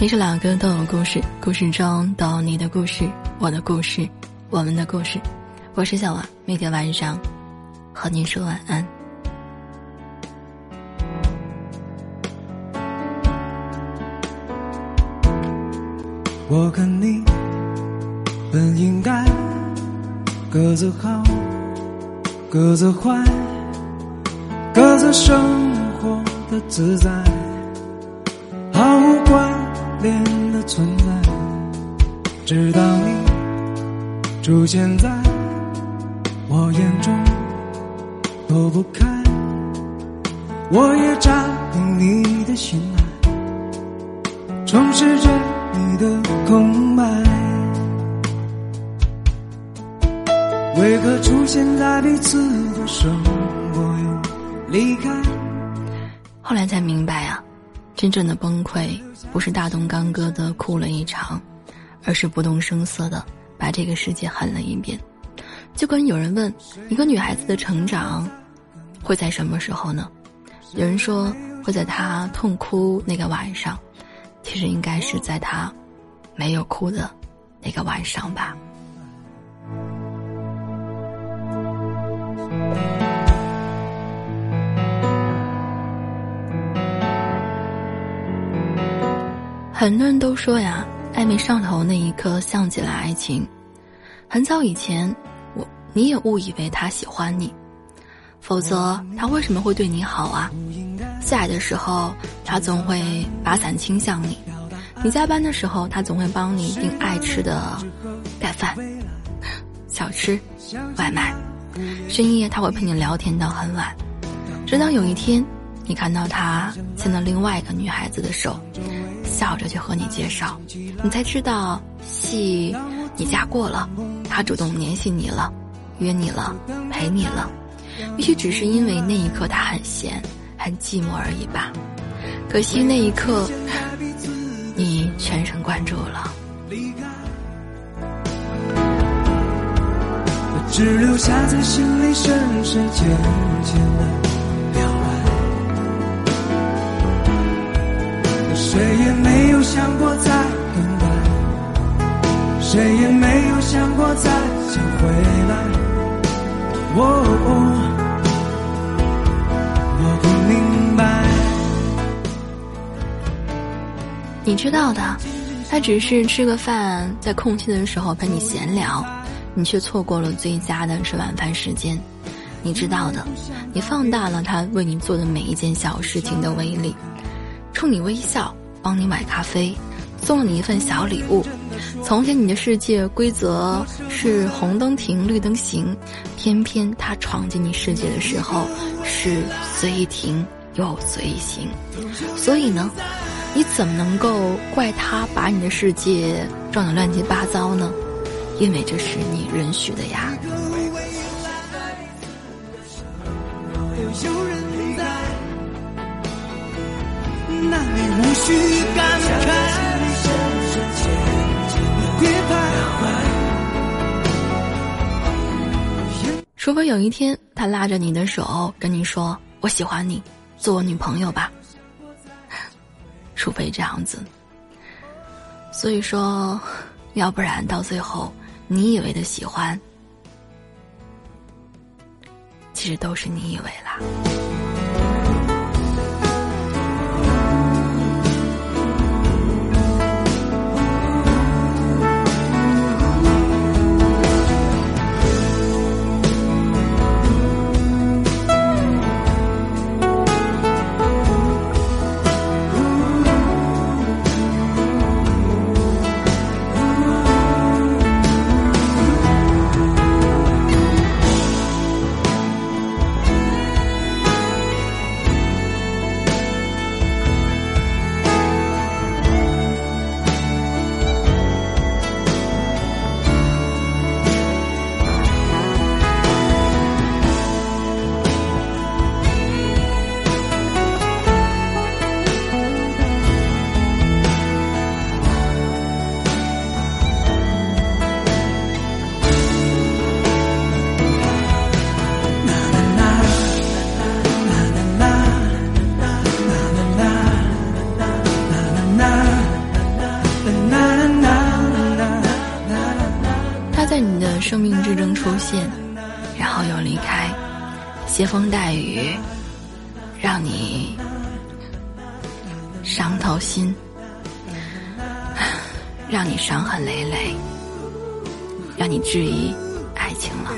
你是两个都有故事，故事中都有你的故事，我的故事，我们的故事。我是小婉，每天晚上和你说晚安。我跟你本应该各自好，各自坏，各自生活的自在，关。恋的存在，直到你出现在我眼中，躲不开，我也占领你的心爱，充实着你的空白。为何出现在彼此的生活又离开？后来才明白啊。真正的崩溃，不是大动干戈的哭了一场，而是不动声色的把这个世界狠了一遍。就跟有人问，一个女孩子的成长会在什么时候呢？有人说会在她痛哭那个晚上，其实应该是在她没有哭的那个晚上吧。很多人都说呀，暧昧上头那一刻像极了爱情。很早以前，我你也误以为他喜欢你，否则他为什么会对你好啊？下雨的时候，他总会把伞倾向你；你加班的时候，他总会帮你订爱吃的盖饭、小吃、外卖。深夜他会陪你聊天到很晚，直到有一天，你看到他牵了另外一个女孩子的手。笑着去和你介绍，你才知道戏你嫁过了，他主动联系你了，约你了，陪你了，也许只是因为那一刻他很闲，很寂寞而已吧。可惜那一刻，你全神贯注了。只留下在心里深深浅浅的。谁也没有想过再想回来。我我不明白。你知道的，他只是吃个饭，在空闲的时候陪你闲聊，你却错过了最佳的吃晚饭时间。你知道的，你放大了他为你做的每一件小事情的威力，冲你微笑。帮你买咖啡，送了你一份小礼物。从前你的世界规则是红灯停，绿灯行，偏偏他闯进你世界的时候是随意停又随意行。所以呢，你怎么能够怪他把你的世界撞得乱七八糟呢？因为这是你允许的呀。那你无需如果有一天他拉着你的手跟你说：“我喜欢你，做我女朋友吧。” 除非这样子。所以说，要不然到最后，你以为的喜欢，其实都是你以为啦。生命之中出现，然后又离开，携风带雨，让你伤透心，让你伤痕累累，让你质疑爱情了。